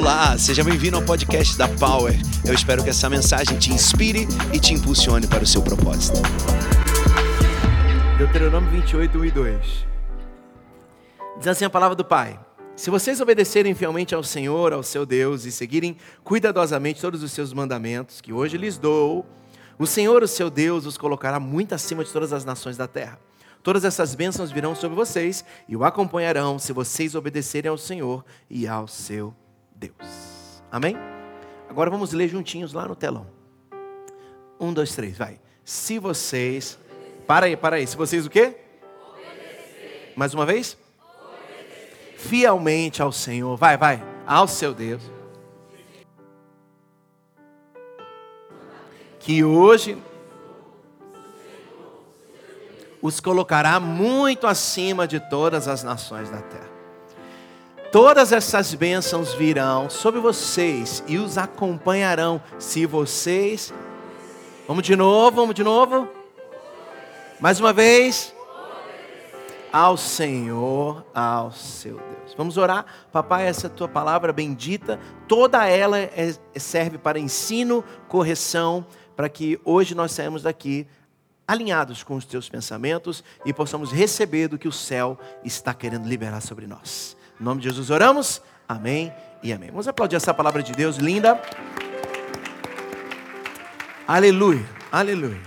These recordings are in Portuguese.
Olá, seja bem-vindo ao podcast da Power. Eu espero que essa mensagem te inspire e te impulsione para o seu propósito. Deuteronômio 28, 1 e 2. Diz assim a palavra do Pai: Se vocês obedecerem fielmente ao Senhor, ao seu Deus, e seguirem cuidadosamente todos os seus mandamentos, que hoje lhes dou, o Senhor, o seu Deus, os colocará muito acima de todas as nações da terra. Todas essas bênçãos virão sobre vocês e o acompanharão se vocês obedecerem ao Senhor e ao seu Deus. Amém? Agora vamos ler juntinhos lá no telão. Um, dois, três, vai. Se vocês. Para aí, para aí. Se vocês o quê? Mais uma vez? Fielmente ao Senhor. Vai, vai. Ao seu Deus. Que hoje os colocará muito acima de todas as nações da terra. Todas essas bênçãos virão sobre vocês e os acompanharão se vocês. Vamos de novo, vamos de novo. Mais uma vez. Ao Senhor, ao seu Deus. Vamos orar. Papai, essa tua palavra bendita, toda ela é, serve para ensino, correção, para que hoje nós saímos daqui alinhados com os teus pensamentos e possamos receber do que o céu está querendo liberar sobre nós. Em nome de Jesus oramos. Amém e amém. Vamos aplaudir essa palavra de Deus linda. Aleluia, aleluia.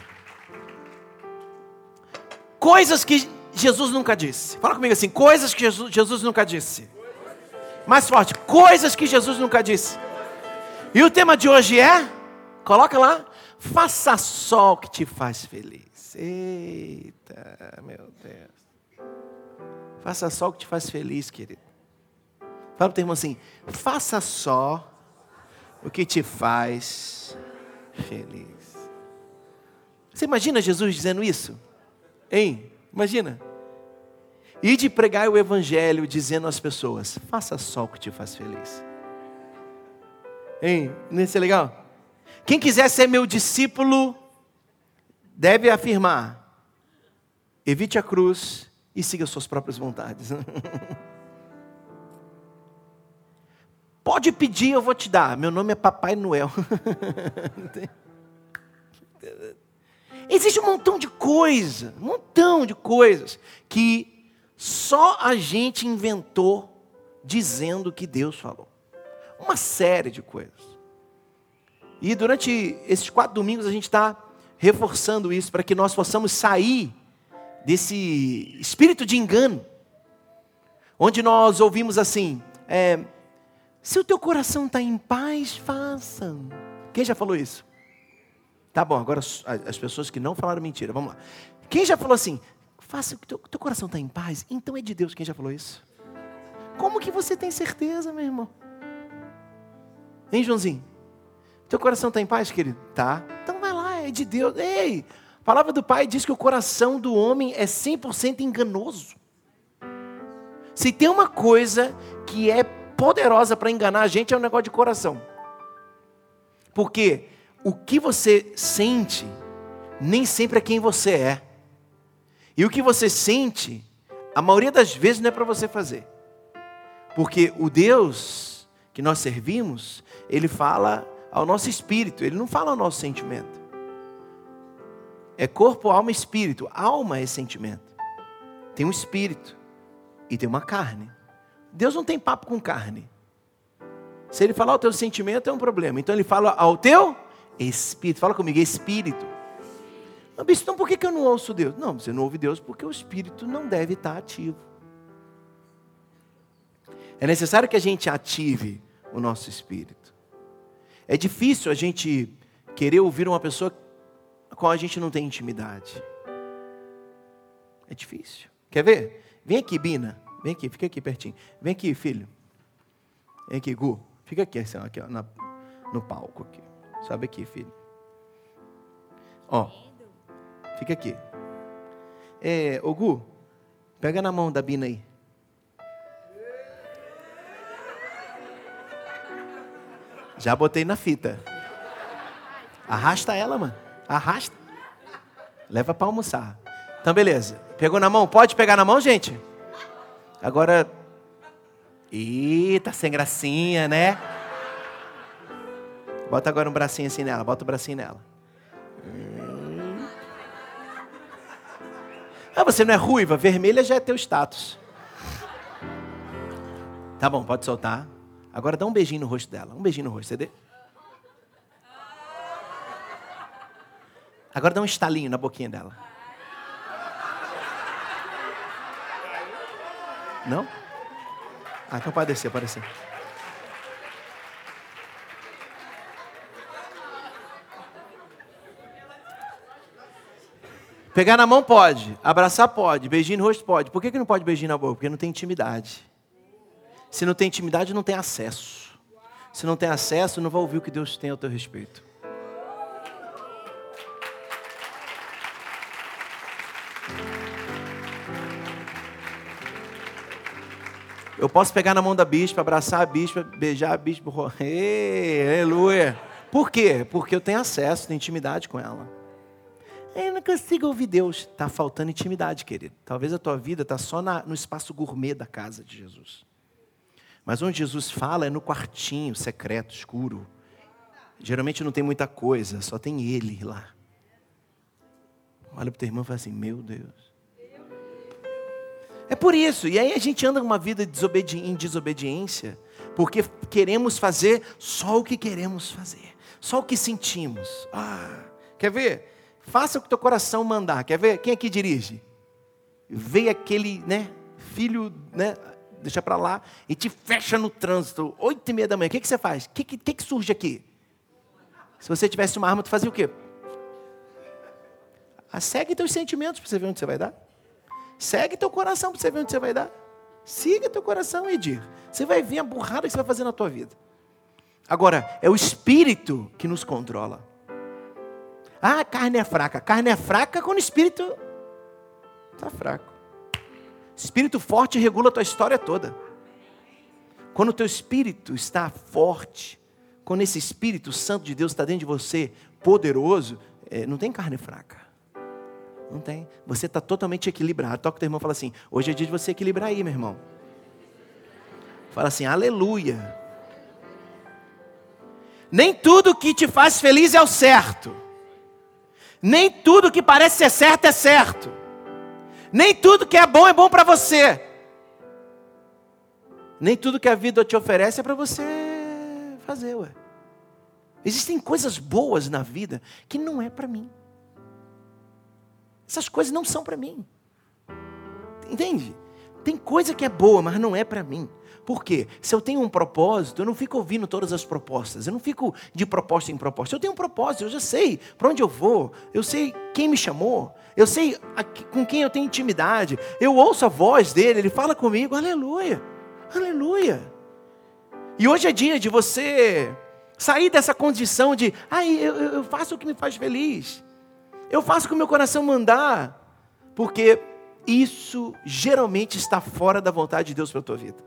Coisas que Jesus nunca disse. Fala comigo assim: coisas que Jesus, Jesus nunca disse. Mais forte: coisas que Jesus nunca disse. E o tema de hoje é, coloca lá, faça só o que te faz feliz. Eita, meu Deus. Faça só o que te faz feliz, querido. Fala para o teu irmão assim: faça só o que te faz feliz. Você imagina Jesus dizendo isso? Hein? Imagina. E de pregar o evangelho dizendo às pessoas: faça só o que te faz feliz. Hein? Não ser legal? Quem quiser ser meu discípulo, deve afirmar: evite a cruz e siga suas próprias vontades. Pode pedir, eu vou te dar. Meu nome é Papai Noel. Existe um montão de coisa, um montão de coisas que só a gente inventou dizendo que Deus falou. Uma série de coisas. E durante esses quatro domingos a gente está reforçando isso para que nós possamos sair desse espírito de engano, onde nós ouvimos assim: é, se o teu coração está em paz, faça. Quem já falou isso? Tá bom, agora as pessoas que não falaram mentira, vamos lá. Quem já falou assim? Faça, o teu, teu coração está em paz? Então é de Deus. Quem já falou isso? Como que você tem certeza, meu irmão? Hein, Joãozinho? Teu coração está em paz, querido? Tá. Então é de Deus. Ei, a palavra do Pai diz que o coração do homem é 100% enganoso. Se tem uma coisa que é poderosa para enganar a gente é um negócio de coração. Porque o que você sente nem sempre é quem você é. E o que você sente, a maioria das vezes não é para você fazer. Porque o Deus que nós servimos, ele fala ao nosso espírito, ele não fala ao nosso sentimento. É corpo, alma e espírito. Alma é sentimento. Tem um espírito e tem uma carne. Deus não tem papo com carne. Se ele falar o teu sentimento é um problema. Então ele fala ao teu espírito. Fala comigo, espírito. Mas, então por que eu não ouço Deus? Não, você não ouve Deus porque o espírito não deve estar ativo. É necessário que a gente ative o nosso espírito. É difícil a gente querer ouvir uma pessoa qual a gente não tem intimidade. É difícil. Quer ver? Vem aqui, Bina. Vem aqui, fica aqui pertinho. Vem aqui, filho. Vem aqui, Gu. Fica aqui, assim, aqui ó, na, no palco aqui. Sobe aqui, filho. Ó. Fica aqui. É, ô Gu, pega na mão da Bina aí. Já botei na fita. Arrasta ela, mano. Arrasta. Leva para almoçar. Então, beleza. Pegou na mão? Pode pegar na mão, gente? Agora. Ih, tá sem gracinha, né? Bota agora um bracinho assim nela, bota o bracinho nela. Ah, você não é ruiva, vermelha já é teu status. Tá bom, pode soltar. Agora dá um beijinho no rosto dela. Um beijinho no rosto. Você? Agora dá um estalinho na boquinha dela. Não? Ah, então pode descer, pode descer. Pegar na mão pode, abraçar pode, beijinho no rosto pode. Por que, que não pode beijinho na boca? Porque não tem intimidade. Se não tem intimidade, não tem acesso. Se não tem acesso, não vai ouvir o que Deus tem ao teu respeito. Eu posso pegar na mão da bispa, abraçar a bispa, beijar a bispa. Ei, aleluia. Por quê? Porque eu tenho acesso, tenho intimidade com ela. Eu não consigo ouvir Deus. Está faltando intimidade, querido. Talvez a tua vida está só na, no espaço gourmet da casa de Jesus. Mas onde Jesus fala é no quartinho secreto, escuro. Geralmente não tem muita coisa, só tem Ele lá. Olha para o teu irmão e fala assim: Meu Deus. É por isso, e aí a gente anda uma vida em desobediência, porque queremos fazer só o que queremos fazer, só o que sentimos. Ah, quer ver? Faça o que teu coração mandar. Quer ver? Quem aqui dirige? Vem aquele, né, filho, né, deixa para lá, e te fecha no trânsito, oito e meia da manhã. O que, que você faz? O que, que, que surge aqui? Se você tivesse uma arma, tu fazia o quê? Ah, segue teus sentimentos para você ver onde você vai dar. Segue teu coração para você ver onde você vai dar. Siga teu coração, Edir. Você vai ver a burrada que você vai fazer na tua vida. Agora, é o espírito que nos controla. Ah, carne é fraca. Carne é fraca quando o espírito está fraco. Espírito forte regula a tua história toda. Quando o teu espírito está forte, quando esse Espírito Santo de Deus está dentro de você, poderoso, é, não tem carne fraca. Não tem. Você está totalmente equilibrado. Toca o teu irmão e fala assim: hoje é dia de você equilibrar aí, meu irmão. Fala assim, aleluia. Nem tudo que te faz feliz é o certo. Nem tudo que parece ser certo é certo. Nem tudo que é bom é bom para você. Nem tudo que a vida te oferece é para você fazer, ué. Existem coisas boas na vida que não é para mim. Essas coisas não são para mim. Entende? Tem coisa que é boa, mas não é para mim. Por quê? Se eu tenho um propósito, eu não fico ouvindo todas as propostas. Eu não fico de proposta em proposta. Eu tenho um propósito, eu já sei para onde eu vou. Eu sei quem me chamou. Eu sei com quem eu tenho intimidade. Eu ouço a voz dele, ele fala comigo. Aleluia. Aleluia. E hoje é dia de você sair dessa condição de, ai, eu, eu faço o que me faz feliz. Eu faço que o meu coração mandar. Porque isso geralmente está fora da vontade de Deus para a tua vida.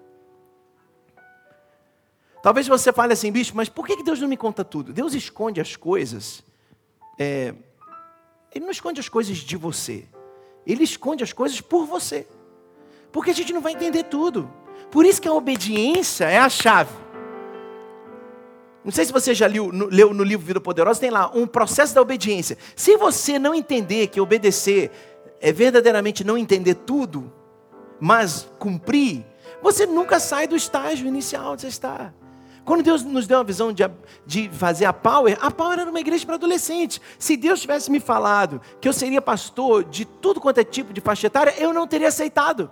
Talvez você fale assim, bicho, mas por que Deus não me conta tudo? Deus esconde as coisas. É, ele não esconde as coisas de você. Ele esconde as coisas por você. Porque a gente não vai entender tudo. Por isso que a obediência é a chave. Não sei se você já leu, leu no livro Vida Poderosa, tem lá um processo da obediência. Se você não entender que obedecer é verdadeiramente não entender tudo, mas cumprir, você nunca sai do estágio inicial onde você está. Quando Deus nos deu uma visão de, de fazer a Power, a Power era uma igreja para adolescentes. Se Deus tivesse me falado que eu seria pastor de tudo quanto é tipo de faixa etária, eu não teria aceitado.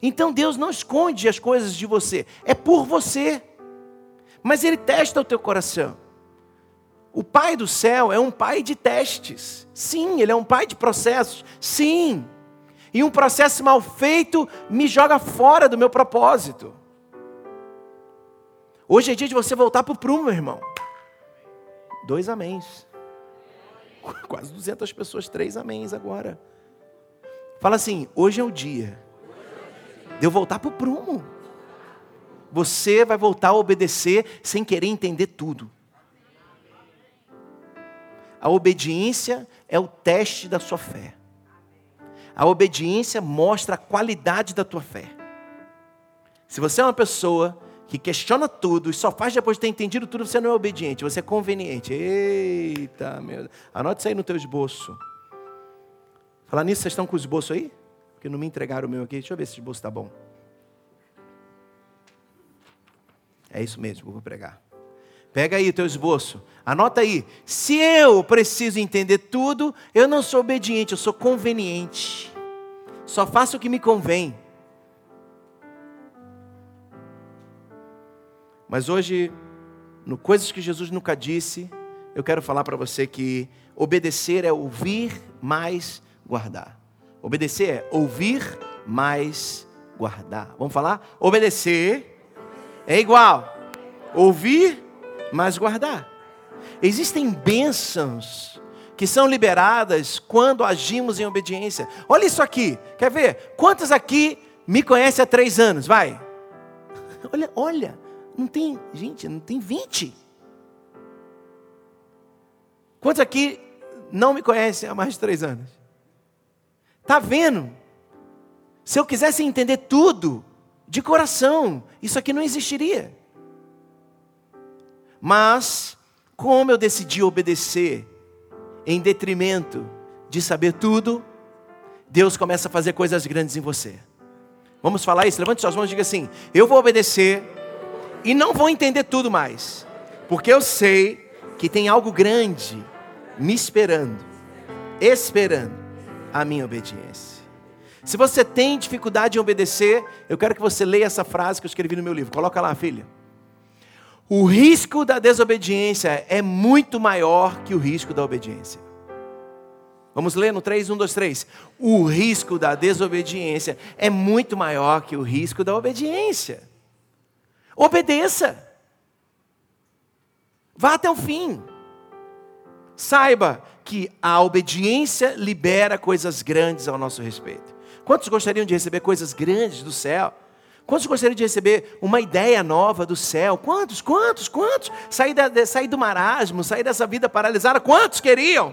Então Deus não esconde as coisas de você, é por você. Mas Ele testa o teu coração. O Pai do céu é um pai de testes. Sim, Ele é um pai de processos. Sim. E um processo mal feito me joga fora do meu propósito. Hoje é dia de você voltar para o prumo, meu irmão. Dois améns. Quase 200 pessoas, três améns agora. Fala assim: hoje é o dia de eu voltar para o prumo. Você vai voltar a obedecer sem querer entender tudo. A obediência é o teste da sua fé. A obediência mostra a qualidade da tua fé. Se você é uma pessoa que questiona tudo e só faz depois de ter entendido tudo, você não é obediente, você é conveniente. Eita, meu Deus. Anote isso aí no teu esboço. Falar nisso, vocês estão com o esboço aí? Porque não me entregaram o meu aqui. Deixa eu ver se o esboço está bom. É isso mesmo, vou pregar. Pega aí o teu esboço. Anota aí. Se eu preciso entender tudo, eu não sou obediente, eu sou conveniente. Só faço o que me convém. Mas hoje, no Coisas que Jesus nunca disse, eu quero falar para você que obedecer é ouvir mais guardar. Obedecer é ouvir mais guardar. Vamos falar? Obedecer é igual ouvir mais guardar. Existem bênçãos que são liberadas quando agimos em obediência. Olha isso aqui, quer ver? Quantos aqui me conhecem há três anos? Vai. Olha, olha, não tem, gente, não tem 20. Quantos aqui não me conhecem há mais de três anos? Tá vendo? Se eu quisesse entender tudo de coração, isso aqui não existiria. Mas, como eu decidi obedecer em detrimento de saber tudo, Deus começa a fazer coisas grandes em você. Vamos falar isso? Levante suas mãos e diga assim: Eu vou obedecer e não vou entender tudo mais, porque eu sei que tem algo grande me esperando, esperando a minha obediência. Se você tem dificuldade em obedecer, eu quero que você leia essa frase que eu escrevi no meu livro. Coloca lá, filha. O risco da desobediência é muito maior que o risco da obediência. Vamos ler no 3, 1, 2, 3. O risco da desobediência é muito maior que o risco da obediência. Obedeça. Vá até o fim. Saiba que a obediência libera coisas grandes ao nosso respeito. Quantos gostariam de receber coisas grandes do céu? Quantos gostariam de receber uma ideia nova do céu? Quantos, quantos, quantos? Sair, da, sair do marasmo, sair dessa vida paralisada. Quantos queriam?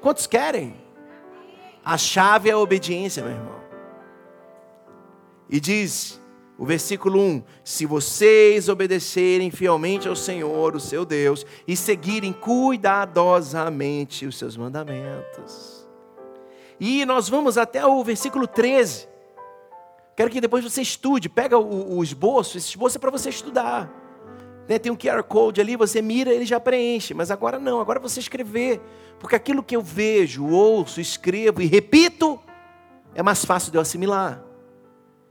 Quantos querem? A chave é a obediência, meu irmão. E diz o versículo 1: Se vocês obedecerem fielmente ao Senhor, o seu Deus, e seguirem cuidadosamente os seus mandamentos. E nós vamos até o versículo 13. Quero que depois você estude, pega o, o esboço, esse esboço é para você estudar. Né, tem um QR Code ali, você mira, ele já preenche. Mas agora não, agora você escrever. Porque aquilo que eu vejo, ouço, escrevo e repito, é mais fácil de eu assimilar.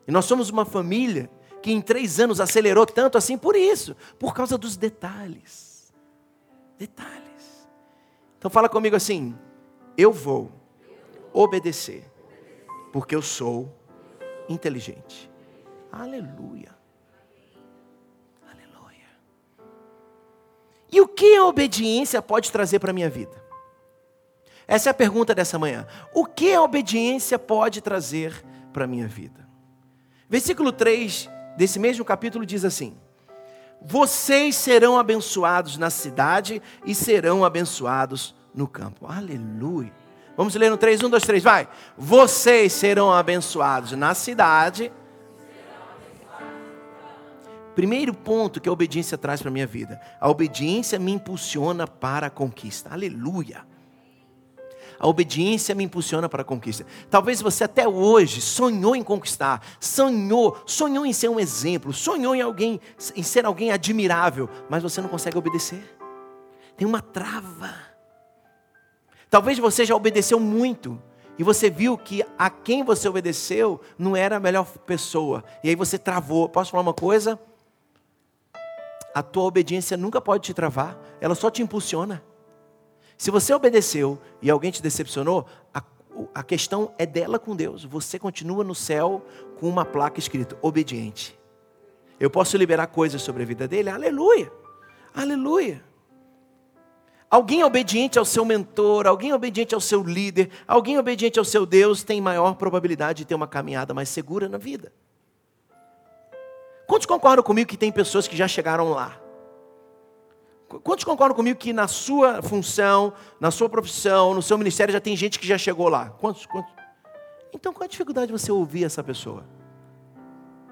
E nós somos uma família que em três anos acelerou tanto assim por isso, por causa dos detalhes. Detalhes. Então fala comigo assim: eu vou obedecer, porque eu sou inteligente. Aleluia. Aleluia. E o que a obediência pode trazer para a minha vida? Essa é a pergunta dessa manhã. O que a obediência pode trazer para a minha vida? Versículo 3 desse mesmo capítulo diz assim: Vocês serão abençoados na cidade e serão abençoados no campo. Aleluia. Vamos ler no 3, 1, 2, 3, vai. Vocês serão abençoados na cidade. Primeiro ponto que a obediência traz para a minha vida. A obediência me impulsiona para a conquista. Aleluia. A obediência me impulsiona para a conquista. Talvez você até hoje sonhou em conquistar, sonhou, sonhou em ser um exemplo, sonhou em alguém, em ser alguém admirável, mas você não consegue obedecer. Tem uma trava. Talvez você já obedeceu muito e você viu que a quem você obedeceu não era a melhor pessoa. E aí você travou. Posso falar uma coisa? A tua obediência nunca pode te travar, ela só te impulsiona. Se você obedeceu e alguém te decepcionou, a, a questão é dela com Deus. Você continua no céu com uma placa escrita obediente. Eu posso liberar coisas sobre a vida dele? Aleluia! Aleluia! Alguém obediente ao seu mentor, alguém obediente ao seu líder, alguém obediente ao seu Deus tem maior probabilidade de ter uma caminhada mais segura na vida. Quantos concordam comigo que tem pessoas que já chegaram lá? Quantos concordam comigo que na sua função, na sua profissão, no seu ministério já tem gente que já chegou lá? Quantos? quantos? Então qual a dificuldade de você ouvir essa pessoa?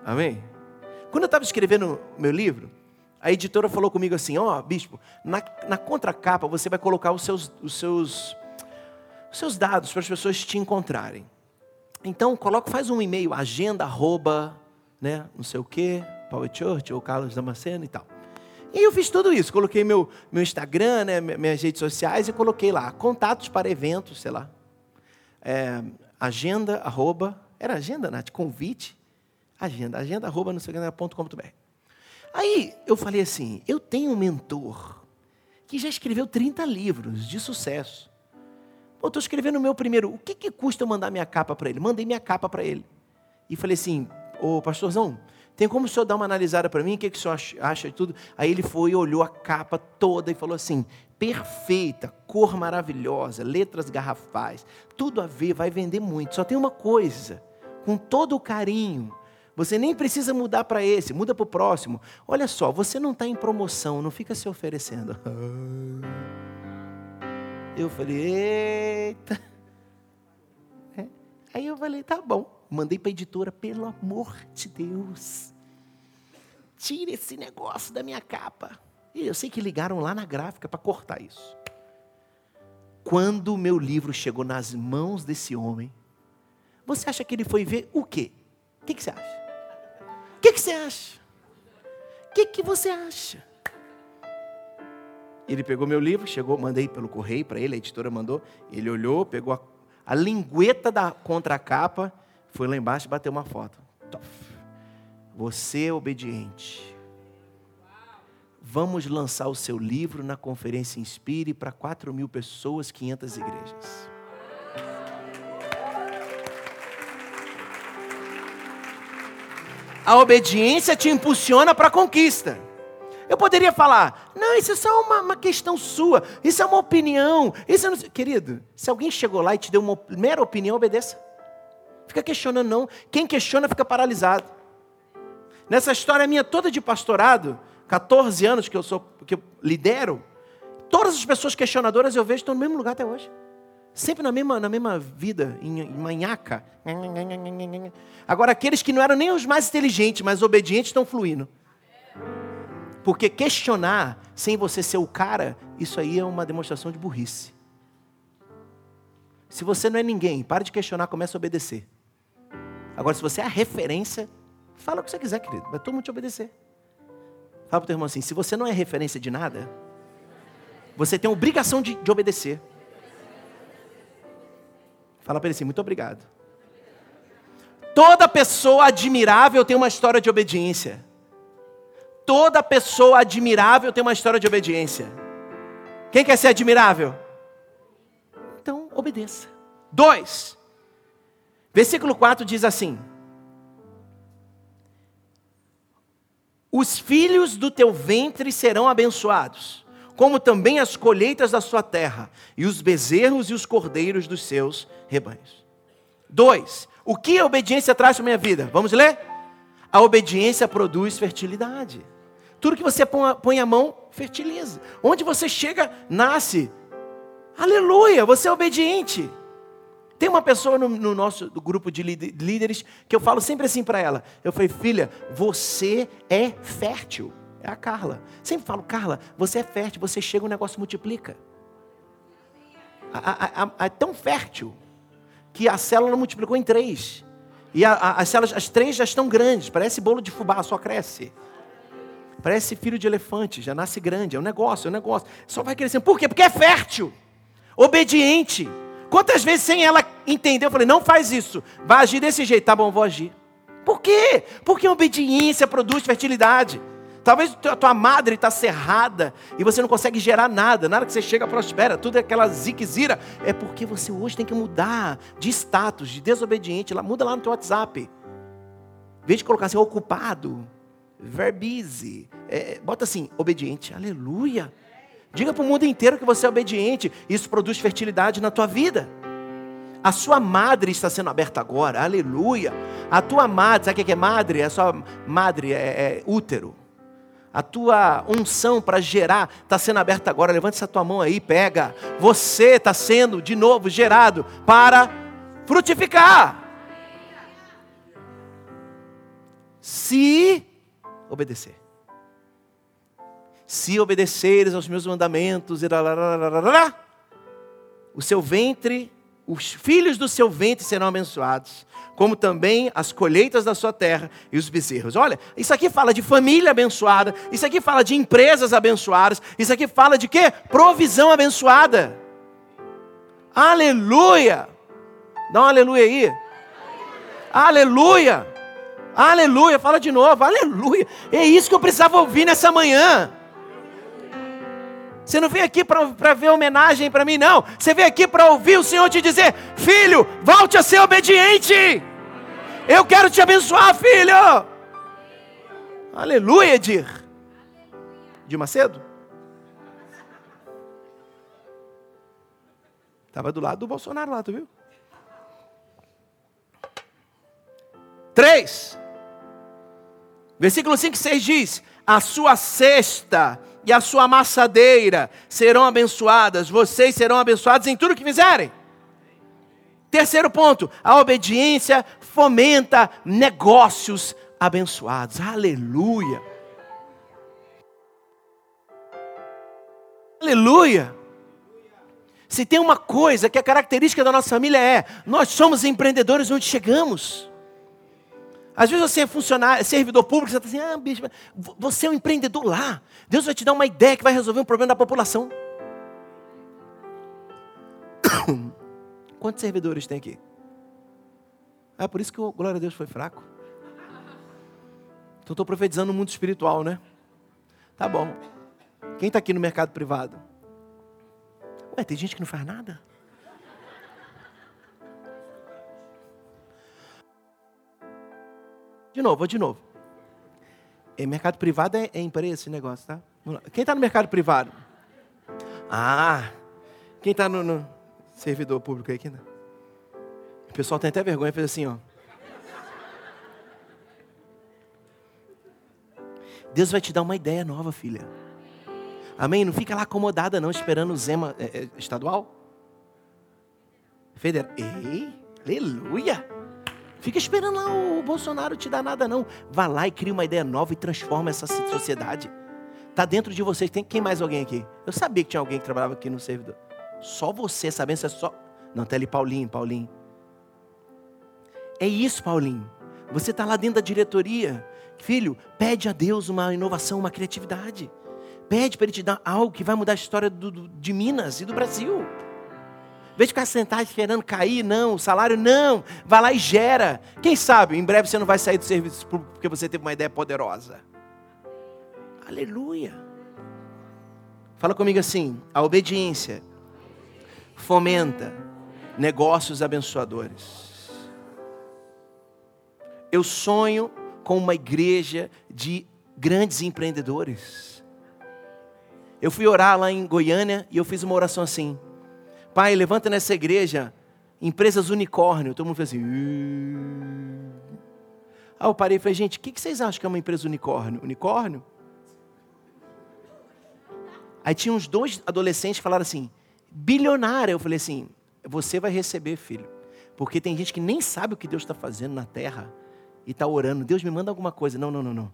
Amém? Quando eu estava escrevendo meu livro, a editora falou comigo assim: Ó, oh, bispo, na, na contracapa você vai colocar os seus, os seus, os seus dados para as pessoas te encontrarem. Então, coloca, faz um e-mail, agenda, arroba, né, não sei o quê, Power Church ou Carlos Damasceno e tal. E eu fiz tudo isso, coloquei meu, meu Instagram, né, minhas redes sociais e coloquei lá, contatos para eventos, sei lá. É, agenda, arroba, era agenda, Nath? Convite, agenda, agenda, arroba, não sei o Aí eu falei assim, eu tenho um mentor que já escreveu 30 livros de sucesso. Pô, estou escrevendo o meu primeiro, o que, que custa eu mandar minha capa para ele? Mandei minha capa para ele. E falei assim, ô pastorzão, tem como o senhor dar uma analisada para mim? O que, que o senhor acha de tudo? Aí ele foi, olhou a capa toda e falou assim: perfeita, cor maravilhosa, letras garrafais, tudo a ver, vai vender muito. Só tem uma coisa, com todo o carinho. Você nem precisa mudar para esse, muda para o próximo. Olha só, você não está em promoção, não fica se oferecendo. Eu falei, eita. É. Aí eu falei, tá bom. Mandei para a editora, pelo amor de Deus, tire esse negócio da minha capa. E eu sei que ligaram lá na gráfica para cortar isso. Quando o meu livro chegou nas mãos desse homem, você acha que ele foi ver o quê? O que, que você acha? O que, que você acha? O que, que você acha? Ele pegou meu livro, chegou, mandei pelo correio para ele, a editora mandou. Ele olhou, pegou a, a lingueta da contracapa foi lá embaixo e bateu uma foto. Você é obediente. Vamos lançar o seu livro na conferência Inspire para 4 mil pessoas, 500 igrejas. A obediência te impulsiona para a conquista. Eu poderia falar, não, isso é só uma, uma, questão sua, isso é uma opinião. Isso é não... Querido, se alguém chegou lá e te deu uma mera opinião, obedeça. Fica questionando, não. Quem questiona fica paralisado. Nessa história minha toda de pastorado, 14 anos que eu sou, que eu lidero, todas as pessoas questionadoras eu vejo estão no mesmo lugar até hoje. Sempre na mesma, na mesma vida, em, em manhaca. Agora, aqueles que não eram nem os mais inteligentes, mas obedientes, estão fluindo. Porque questionar sem você ser o cara, isso aí é uma demonstração de burrice. Se você não é ninguém, para de questionar, começa a obedecer. Agora, se você é a referência, fala o que você quiser, querido. Vai todo mundo te obedecer. Fala para o teu irmão assim: se você não é referência de nada, você tem obrigação de, de obedecer. Fala para ele assim: muito obrigado. Toda pessoa admirável tem uma história de obediência. Toda pessoa admirável tem uma história de obediência. Quem quer ser admirável? Então, obedeça. Dois, Versículo 4 diz assim: Os filhos do teu ventre serão abençoados, como também as colheitas da sua terra, e os bezerros e os cordeiros dos seus rebanhos. 2. O que a obediência traz para a minha vida? Vamos ler? A obediência produz fertilidade. Tudo que você põe a mão, fertiliza. Onde você chega, nasce. Aleluia, você é obediente. Tem uma pessoa no, no nosso grupo de líderes que eu falo sempre assim para ela. Eu falei, filha, você é fértil. É a Carla. Sempre falo, Carla, você é fértil, você chega, o negócio multiplica. É tão fértil que a célula multiplicou em três. E a, a, as células, as três já estão grandes, parece bolo de fubá, só cresce. Parece filho de elefante, já nasce grande, é um negócio, é um negócio. Só vai crescendo. Por quê? Porque é fértil, obediente. Quantas vezes sem ela entender, eu falei, não faz isso, vai agir desse jeito, tá bom, vou agir. Por quê? Porque a obediência produz fertilidade. Talvez a tua madre está cerrada e você não consegue gerar nada, nada que você chega prospera, tudo é aquela ziquezira. É porque você hoje tem que mudar de status, de desobediente, muda lá no teu WhatsApp. Em vez de colocar assim, ocupado, verbize, é, bota assim, obediente, aleluia. Diga para o mundo inteiro que você é obediente. Isso produz fertilidade na tua vida. A sua madre está sendo aberta agora, aleluia. A tua madre, sabe o que é madre? A sua madre é, é útero. A tua unção para gerar está sendo aberta agora. Levante essa tua mão aí, pega. Você está sendo de novo gerado para frutificar. Se obedecer. Se obedeceres aos meus mandamentos, o seu ventre, os filhos do seu ventre serão abençoados, como também as colheitas da sua terra e os bezerros. Olha, isso aqui fala de família abençoada, isso aqui fala de empresas abençoadas, isso aqui fala de quê? Provisão abençoada. Aleluia! Dá um aleluia aí. Aleluia! Aleluia! Fala de novo, aleluia! É isso que eu precisava ouvir nessa manhã. Você não veio aqui para ver homenagem para mim, não. Você veio aqui para ouvir o Senhor te dizer: Filho, volte a ser obediente. Eu quero te abençoar, filho. Aleluia, Edir. De Macedo? Estava do lado do Bolsonaro lá, tu viu? Três. Versículo 5 e 6 diz: A sua cesta e a sua amassadeira serão abençoadas, vocês serão abençoados em tudo que fizerem. Terceiro ponto, a obediência fomenta negócios abençoados. Aleluia. Aleluia. Se tem uma coisa que a característica da nossa família é, nós somos empreendedores onde chegamos. Às vezes você é funcionário, é servidor público, você está assim, ah, bicho, você é um empreendedor lá. Deus vai te dar uma ideia que vai resolver um problema da população. Quantos servidores tem aqui? Ah, por isso que o glória a Deus foi fraco. Então estou profetizando no mundo espiritual, né? Tá bom. Quem está aqui no mercado privado? Ué, tem gente que não faz nada? De novo, de novo. É, mercado privado é, é empresa esse negócio, tá? Quem está no mercado privado? Ah, quem está no, no, servidor público aí? Quem tá? O pessoal tem até vergonha, fez assim, ó. Deus vai te dar uma ideia nova, filha. Amém? Não fica lá acomodada, não, esperando o Zema é, é, estadual. Federal. Ei, aleluia! Fica esperando lá o Bolsonaro te dar nada, não. Vá lá e cria uma ideia nova e transforma essa sociedade. Está dentro de vocês. Tem quem mais alguém aqui? Eu sabia que tinha alguém que trabalhava aqui no servidor. Só você sabendo se é só. Não, tá ali Paulinho, Paulinho. É isso, Paulinho. Você está lá dentro da diretoria. Filho, pede a Deus uma inovação, uma criatividade. Pede para Ele te dar algo que vai mudar a história do, de Minas e do Brasil. Em vez de ficar sentado esperando cair, não, o salário não. Vai lá e gera. Quem sabe, em breve você não vai sair do serviço público porque você teve uma ideia poderosa. Aleluia. Fala comigo assim: a obediência fomenta negócios abençoadores. Eu sonho com uma igreja de grandes empreendedores. Eu fui orar lá em Goiânia e eu fiz uma oração assim: Pai, levanta nessa igreja empresas unicórnio. Todo mundo fez assim. Aí eu parei e falei, gente, o que vocês acham que é uma empresa unicórnio? Unicórnio? Aí tinha uns dois adolescentes que falaram assim, bilionária. Eu falei assim, você vai receber, filho. Porque tem gente que nem sabe o que Deus está fazendo na terra e está orando. Deus me manda alguma coisa. Não, não, não, não.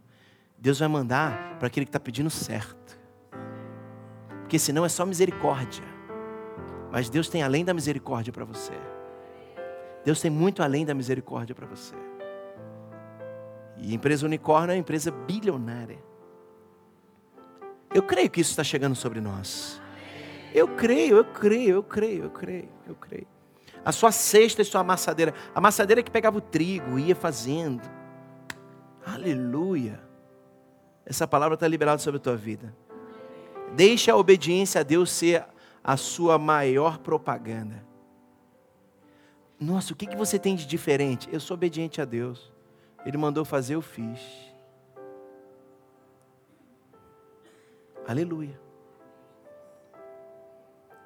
Deus vai mandar para aquele que está pedindo certo. Porque senão é só misericórdia. Mas Deus tem além da misericórdia para você. Deus tem muito além da misericórdia para você. E empresa unicórnio é uma empresa bilionária. Eu creio que isso está chegando sobre nós. Eu creio, eu creio, eu creio, eu creio, eu creio. A sua cesta e sua amassadeira. A amassadeira que pegava o trigo, ia fazendo. Aleluia. Essa palavra está liberada sobre a tua vida. Deixa a obediência a Deus ser a sua maior propaganda. Nossa, o que, que você tem de diferente? Eu sou obediente a Deus. Ele mandou fazer, eu fiz. Aleluia.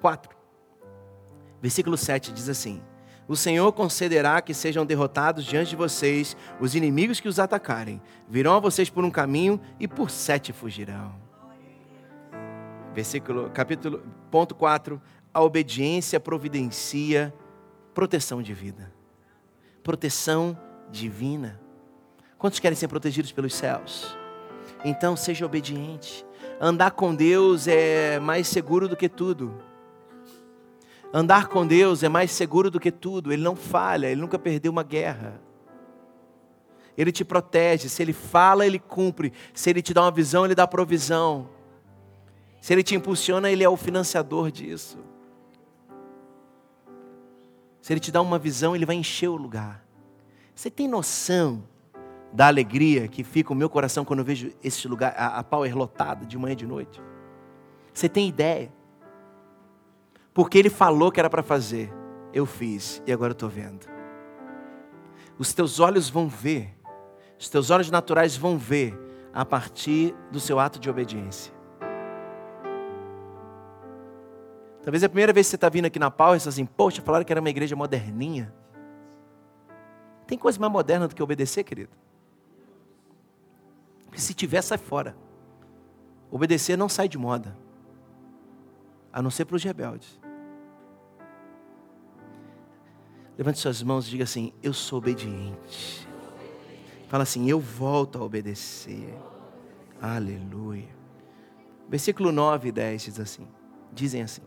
4. Versículo 7 diz assim: O Senhor concederá que sejam derrotados diante de vocês os inimigos que os atacarem. Virão a vocês por um caminho e por sete fugirão. Versículo, capítulo, ponto 4. A obediência providencia proteção de vida. Proteção divina. Quantos querem ser protegidos pelos céus? Então seja obediente. Andar com Deus é mais seguro do que tudo. Andar com Deus é mais seguro do que tudo. Ele não falha, ele nunca perdeu uma guerra. Ele te protege. Se ele fala, ele cumpre. Se ele te dá uma visão, ele dá provisão. Se ele te impulsiona, ele é o financiador disso. Se ele te dá uma visão, ele vai encher o lugar. Você tem noção da alegria que fica o meu coração quando eu vejo esse lugar, a, a power lotada de manhã e de noite? Você tem ideia? Porque ele falou que era para fazer. Eu fiz e agora eu estou vendo. Os teus olhos vão ver, os teus olhos naturais vão ver a partir do seu ato de obediência. Talvez é a primeira vez que você está vindo aqui na Power, você assim, poxa, falaram que era uma igreja moderninha. Tem coisa mais moderna do que obedecer, querido? Porque se tiver, sai fora. Obedecer não sai de moda. A não ser para os rebeldes. Levante suas mãos e diga assim: Eu sou obediente. Fala assim: Eu volto a obedecer. Aleluia. Versículo 9 e 10 diz assim: Dizem assim: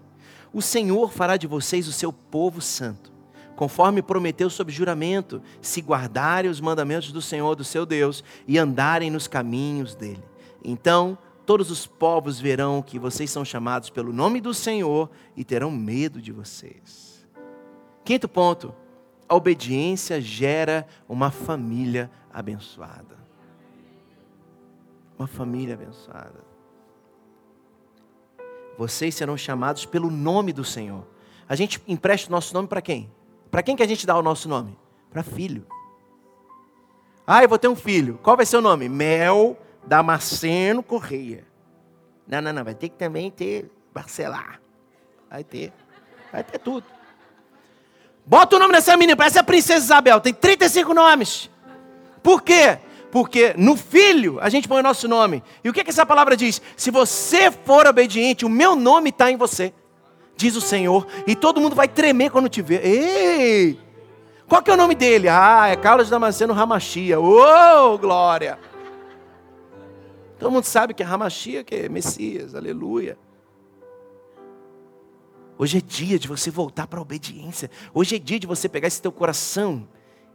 O Senhor fará de vocês o seu povo santo, conforme prometeu sob juramento, se guardarem os mandamentos do Senhor, do seu Deus, e andarem nos caminhos dele. Então todos os povos verão que vocês são chamados pelo nome do Senhor e terão medo de vocês. Quinto ponto, a obediência gera uma família abençoada. Uma família abençoada. Vocês serão chamados pelo nome do Senhor. A gente empresta o nosso nome para quem? Para quem que a gente dá o nosso nome? Para filho. Ah, eu vou ter um filho. Qual vai ser o nome? Mel Damasceno Correia. Não, não, não. Vai ter que também ter Barcelar. Vai ter. Vai ter tudo. Bota o nome dessa menina, parece a princesa Isabel, tem 35 nomes. Por quê? Porque no filho a gente põe o nosso nome. E o que, é que essa palavra diz? Se você for obediente, o meu nome está em você, diz o Senhor. E todo mundo vai tremer quando te ver. Ei! Qual que é o nome dele? Ah, é Carlos Damasceno Ramachia. Oh, glória! Todo mundo sabe que é Ramachia, que é Messias, aleluia. Hoje é dia de você voltar para a obediência. Hoje é dia de você pegar esse teu coração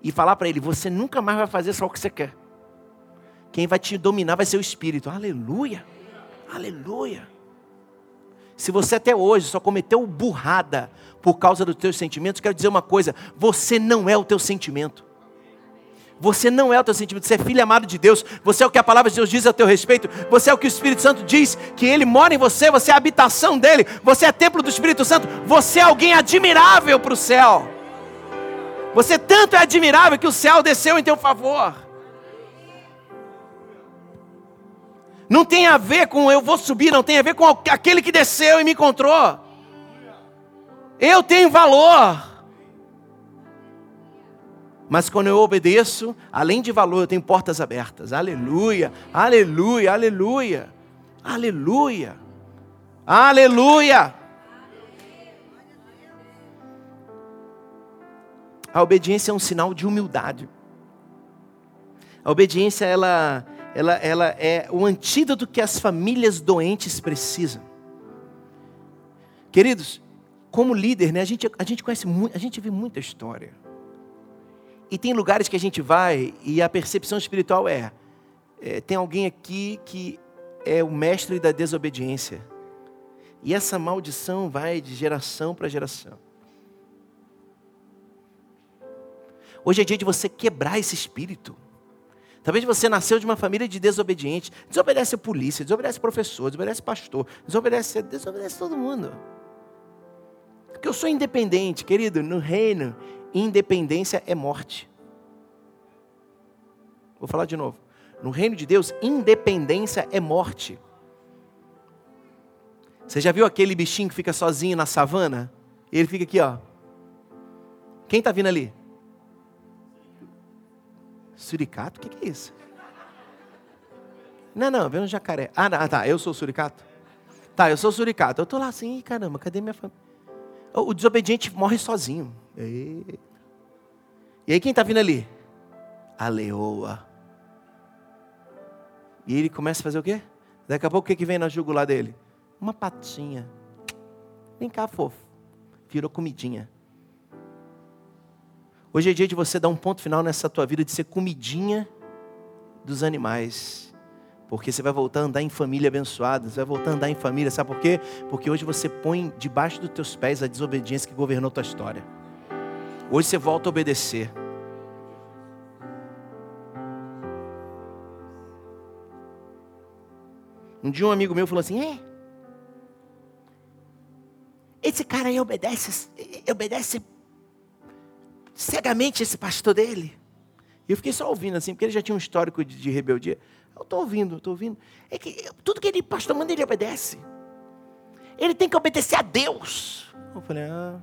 e falar para ele: você nunca mais vai fazer só o que você quer. Quem vai te dominar vai ser o Espírito. Aleluia. Aleluia. Se você até hoje só cometeu burrada por causa dos teus sentimentos, quero dizer uma coisa: você não é o teu sentimento. Você não é o teu sentimento, você é filho amado de Deus. Você é o que a palavra de Deus diz a teu respeito. Você é o que o Espírito Santo diz, que ele mora em você, você é a habitação dele. Você é templo do Espírito Santo. Você é alguém admirável para o céu. Você tanto é admirável que o céu desceu em teu favor. Não tem a ver com eu vou subir, não tem a ver com aquele que desceu e me encontrou. Eu tenho valor. Mas quando eu obedeço, além de valor, eu tenho portas abertas. Aleluia, aleluia, aleluia, aleluia, aleluia. A obediência é um sinal de humildade. A obediência ela, ela, ela é o antídoto que as famílias doentes precisam. Queridos, como líder, né, a, gente, a gente conhece muito, a gente vê muita história. E tem lugares que a gente vai e a percepção espiritual é, é tem alguém aqui que é o mestre da desobediência. E essa maldição vai de geração para geração. Hoje é dia de você quebrar esse espírito. Talvez você nasceu de uma família de desobedientes. Desobedece a polícia, desobedece o professor, desobedece pastor, desobedece, desobedece todo mundo. Porque eu sou independente, querido, no reino independência é morte. Vou falar de novo. No reino de Deus, independência é morte. Você já viu aquele bichinho que fica sozinho na savana? Ele fica aqui, ó. Quem está vindo ali? Suricato? O que, que é isso? Não, não, vem um jacaré. Ah, não, tá, eu sou suricato? Tá, eu sou suricato. Eu estou lá assim, caramba, cadê minha família? O desobediente morre sozinho. E aí quem está vindo ali? A leoa. E ele começa a fazer o quê? Daqui a pouco o que, que vem na jugular dele? Uma patinha. Vem cá, fofo. Virou comidinha. Hoje é dia de você dar um ponto final nessa tua vida de ser comidinha dos animais. Porque você vai voltar a andar em família abençoada, você vai voltar a andar em família, sabe por quê? Porque hoje você põe debaixo dos teus pés a desobediência que governou tua história. Hoje você volta a obedecer. Um dia um amigo meu falou assim: é, esse cara aí obedece, obedece cegamente esse pastor dele. E eu fiquei só ouvindo assim, porque ele já tinha um histórico de, de rebeldia. Eu estou ouvindo, estou ouvindo. É que tudo que ele, pastor, manda, ele obedece. Ele tem que obedecer a Deus. Eu falei, ah.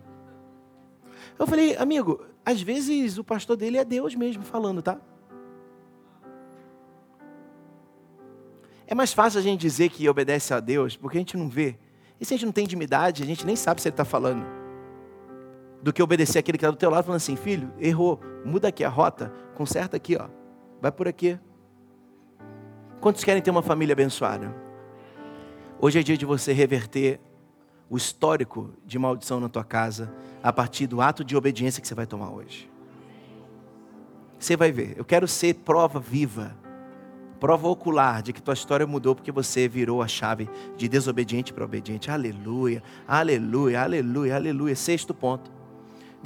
Eu falei, amigo, às vezes o pastor dele é Deus mesmo falando, tá? É mais fácil a gente dizer que obedece a Deus, porque a gente não vê. E se a gente não tem intimidade, a gente nem sabe se ele está falando do que obedecer aquele que está do teu lado, falando assim, filho, errou, muda aqui a rota, conserta aqui, ó, vai por aqui. Quantos querem ter uma família abençoada? Hoje é dia de você reverter o histórico de maldição na tua casa a partir do ato de obediência que você vai tomar hoje. Você vai ver, eu quero ser prova viva, prova ocular de que tua história mudou porque você virou a chave de desobediente para obediente. Aleluia, aleluia, aleluia, aleluia. Sexto ponto.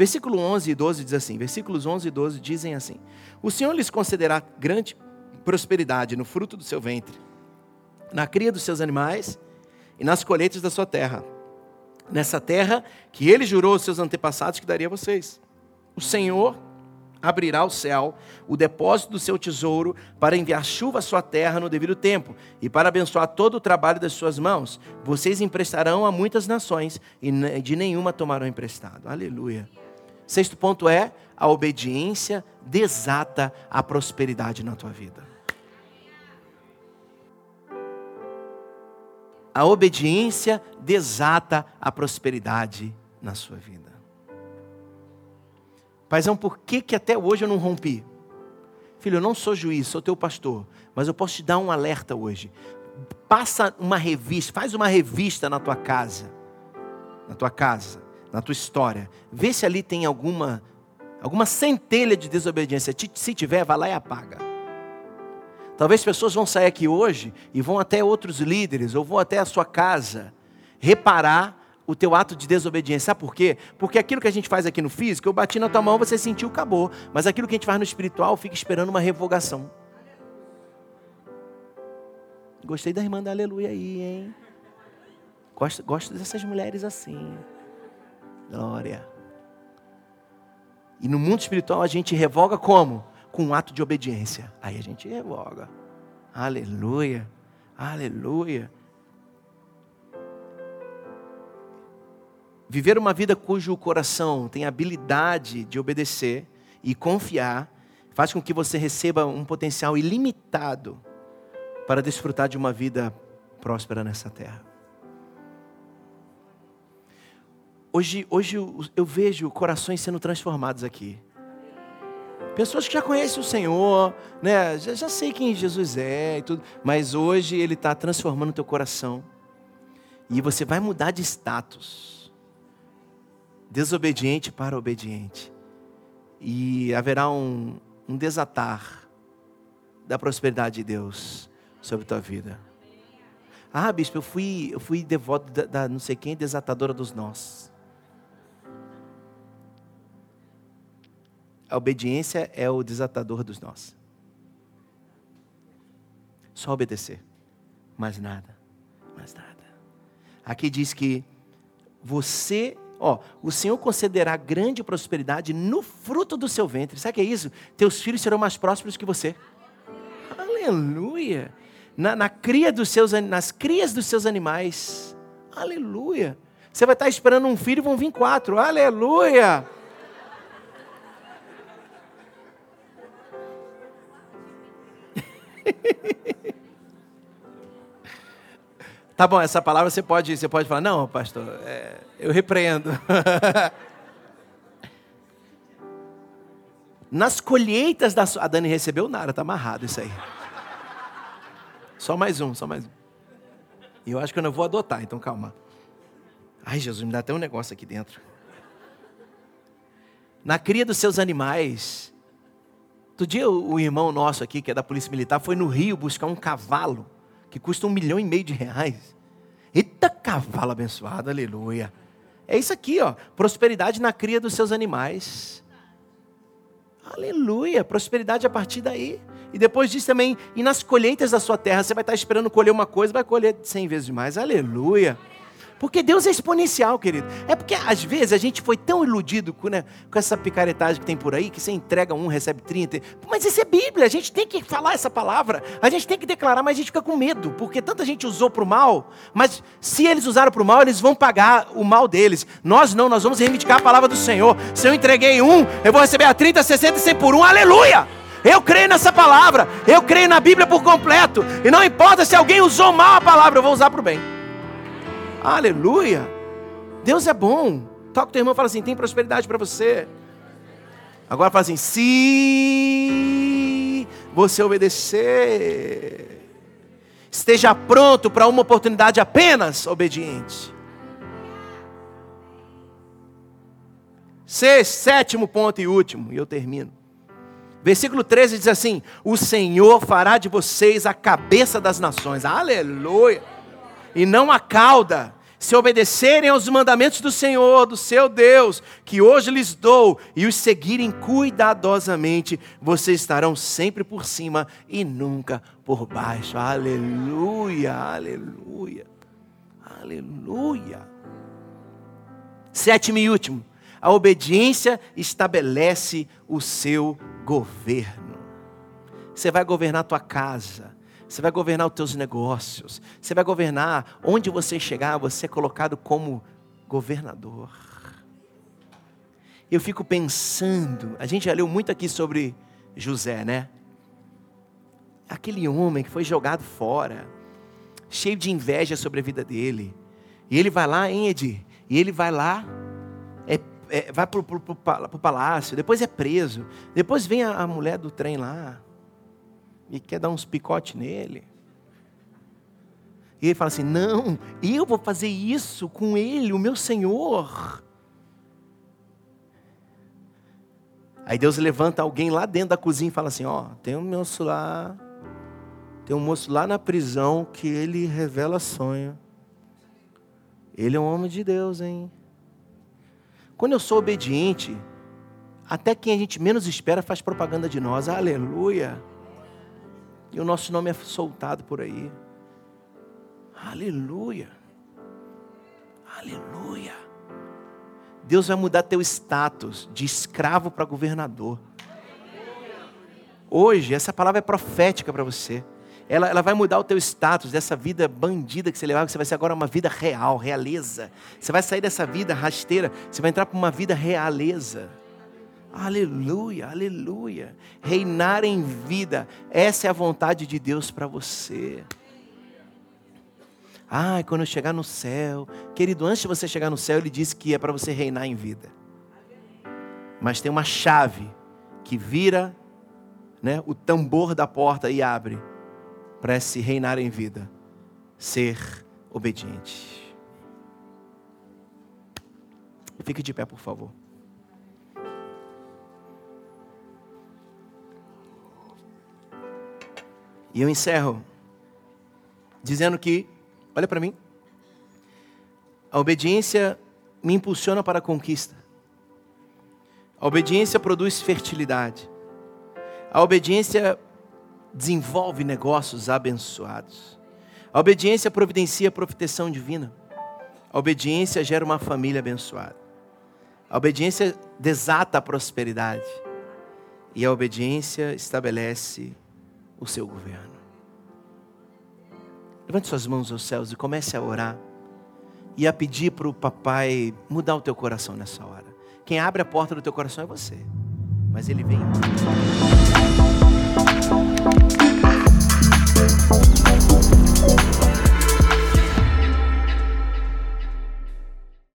Versículo 11 e 12 diz assim: versículos 11 e 12 dizem assim: O Senhor lhes concederá grande prosperidade no fruto do seu ventre, na cria dos seus animais e nas colheitas da sua terra, nessa terra que ele jurou aos seus antepassados que daria a vocês. O Senhor abrirá o céu, o depósito do seu tesouro, para enviar chuva à sua terra no devido tempo, e para abençoar todo o trabalho das suas mãos. Vocês emprestarão a muitas nações, e de nenhuma tomarão emprestado. Aleluia. Sexto ponto é: a obediência desata a prosperidade na tua vida. A obediência desata a prosperidade na sua vida. Paizão, por que, que até hoje eu não rompi? Filho, eu não sou juiz, sou teu pastor, mas eu posso te dar um alerta hoje. Passa uma revista, faz uma revista na tua casa, na tua casa na tua história, vê se ali tem alguma alguma centelha de desobediência. Se tiver, vá lá e apaga. Talvez pessoas vão sair aqui hoje e vão até outros líderes ou vão até a sua casa reparar o teu ato de desobediência. Sabe por quê? Porque aquilo que a gente faz aqui no físico, eu bati na tua mão, você sentiu, acabou. Mas aquilo que a gente faz no espiritual, fica esperando uma revogação. Gostei da irmã da aleluia aí, hein? Gosto, gosto dessas mulheres assim. Glória. E no mundo espiritual a gente revoga como? Com um ato de obediência. Aí a gente revoga. Aleluia. Aleluia. Viver uma vida cujo coração tem habilidade de obedecer e confiar faz com que você receba um potencial ilimitado para desfrutar de uma vida próspera nessa terra. Hoje, hoje eu, vejo corações sendo transformados aqui. Pessoas que já conhecem o Senhor, né? já, já sei quem Jesus é e tudo, mas hoje Ele está transformando o teu coração. E você vai mudar de status. Desobediente para obediente. E haverá um, um desatar da prosperidade de Deus sobre a tua vida. Ah, bispo, eu fui, eu fui devoto da, da não sei quem, desatadora dos nós. A obediência é o desatador dos nós. Só obedecer. Mais nada. Mais nada. Aqui diz que você, ó, o Senhor concederá grande prosperidade no fruto do seu ventre. Sabe o que é isso? Teus filhos serão mais prósperos que você. Aleluia. Na, na cria dos seus, nas crias dos seus animais. Aleluia. Você vai estar esperando um filho e vão vir quatro. Aleluia. tá bom, essa palavra você pode, você pode falar, não, pastor, é, eu repreendo. Nas colheitas da sua. A Dani recebeu nada, tá amarrado isso aí. Só mais um, só mais um. Eu acho que eu não vou adotar, então calma. Ai, Jesus, me dá até um negócio aqui dentro. Na cria dos seus animais. Outro dia o irmão nosso aqui, que é da Polícia Militar, foi no Rio buscar um cavalo que custa um milhão e meio de reais. Eita cavalo abençoado, aleluia. É isso aqui, ó. Prosperidade na cria dos seus animais. Aleluia. Prosperidade a partir daí. E depois disso também, e nas colheitas da sua terra, você vai estar esperando colher uma coisa, vai colher cem vezes mais. Aleluia. Porque Deus é exponencial, querido. É porque às vezes a gente foi tão iludido com, né, com essa picaretagem que tem por aí, que você entrega um, recebe 30. Mas isso é Bíblia, a gente tem que falar essa palavra, a gente tem que declarar, mas a gente fica com medo, porque tanta gente usou para o mal, mas se eles usaram para o mal, eles vão pagar o mal deles. Nós não, nós vamos reivindicar a palavra do Senhor. Se eu entreguei um, eu vou receber a 30, 60 e 100 por um, aleluia! Eu creio nessa palavra, eu creio na Bíblia por completo, e não importa se alguém usou mal a palavra, eu vou usar para o bem. Aleluia. Deus é bom. Toca o teu irmão e fala assim: tem prosperidade para você. Agora fala assim: se você obedecer, esteja pronto para uma oportunidade apenas obediente. Sexto, sétimo ponto e último, e eu termino. Versículo 13 diz assim: O Senhor fará de vocês a cabeça das nações. Aleluia e não a cauda, se obedecerem aos mandamentos do Senhor, do seu Deus, que hoje lhes dou, e os seguirem cuidadosamente, vocês estarão sempre por cima e nunca por baixo. Aleluia, aleluia, aleluia. Sétimo e último, a obediência estabelece o seu governo. Você vai governar a tua casa, você vai governar os teus negócios, você vai governar onde você chegar, você é colocado como governador. Eu fico pensando, a gente já leu muito aqui sobre José, né? Aquele homem que foi jogado fora, cheio de inveja sobre a vida dele. E ele vai lá, hein, Edi? E ele vai lá, é, é, vai para o palácio, depois é preso. Depois vem a, a mulher do trem lá, e quer dar uns picotes nele. E ele fala assim: Não, eu vou fazer isso com ele, o meu Senhor. Aí Deus levanta alguém lá dentro da cozinha e fala assim: Ó, tem um moço lá, tem um moço lá na prisão que ele revela sonho. Ele é um homem de Deus, hein? Quando eu sou obediente, até quem a gente menos espera faz propaganda de nós. Aleluia. E o nosso nome é soltado por aí. Aleluia. Aleluia. Deus vai mudar teu status de escravo para governador. Hoje, essa palavra é profética para você. Ela, ela vai mudar o teu status dessa vida bandida que você levava, que você vai ser agora uma vida real, realeza. Você vai sair dessa vida rasteira, você vai entrar para uma vida realeza. Aleluia, aleluia. Reinar em vida, essa é a vontade de Deus para você. Ai, quando eu chegar no céu, querido, antes de você chegar no céu, ele disse que é para você reinar em vida. Mas tem uma chave que vira né, o tambor da porta e abre para se reinar em vida. Ser obediente. Fique de pé, por favor. E eu encerro dizendo que, olha para mim, a obediência me impulsiona para a conquista. A obediência produz fertilidade. A obediência desenvolve negócios abençoados. A obediência providencia proteção divina. A obediência gera uma família abençoada. A obediência desata a prosperidade. E a obediência estabelece o seu governo. Levante suas mãos aos céus e comece a orar e a pedir para o papai mudar o teu coração nessa hora. Quem abre a porta do teu coração é você, mas ele vem.